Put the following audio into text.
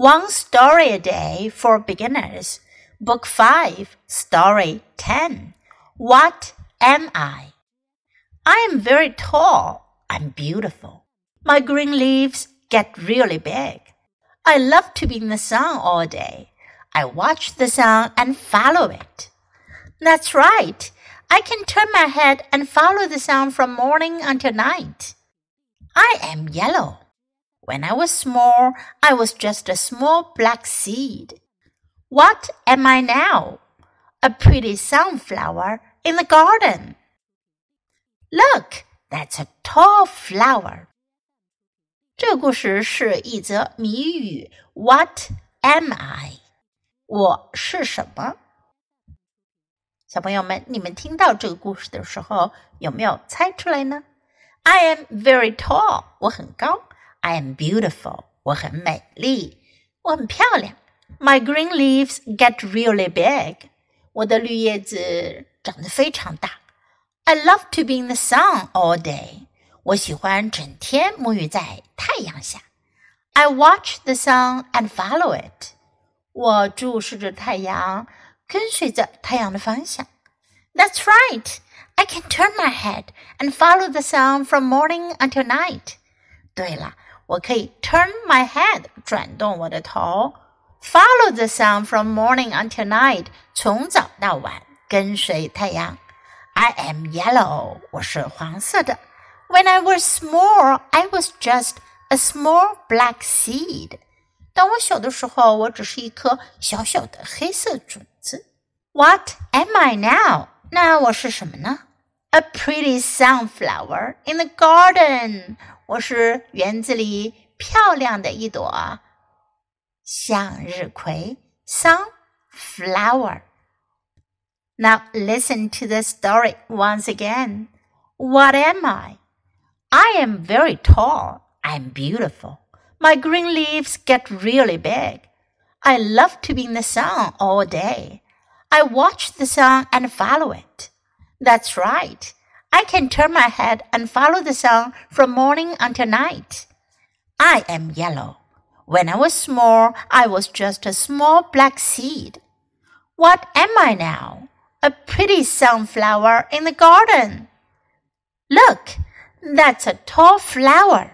One Story a Day for Beginners, Book 5, Story 10. What am I? I am very tall. I'm beautiful. My green leaves get really big. I love to be in the sun all day. I watch the sun and follow it. That's right. I can turn my head and follow the sun from morning until night. I am yellow. When I was small, I was just a small black seed. What am I now? A pretty sunflower in the garden. Look, that's a tall flower. 这个故事是一则谜语。What am I？我是什么？小朋友们，你们听到这个故事的时候，有没有猜出来呢？I am very tall，我很高。 I am beautiful，我很美丽，我很漂亮。My green leaves get really big，我的绿叶子长得非常大。I love to be in the sun all day，我喜欢整天沐浴在太阳下。I watch the sun and follow it，我注视着太阳。跟随着太阳的方向。That's right. I can turn my head and follow the sun from morning until night. 对了， 我可以 turn my head 转动我的头，follow the sun from morning until night 从早到晚跟随太阳。I am yellow 我是黄色的。When I was small, I was just a small black seed. 当我小的时候，我只是一颗小小的黑色种子。What am I now？那我是什么呢？A pretty sunflower in the garden。 我是园子里漂亮的一朵向日葵，sunflower。Now listen to the story once again. What am I? I am very tall. I'm beautiful. My green leaves get really big. I love to be in the sun all day. I watch the sun and follow it. That's right. I can turn my head and follow the sun from morning until night. I am yellow. When I was small, I was just a small black seed. What am I now? A pretty sunflower in the garden. Look, that's a tall flower.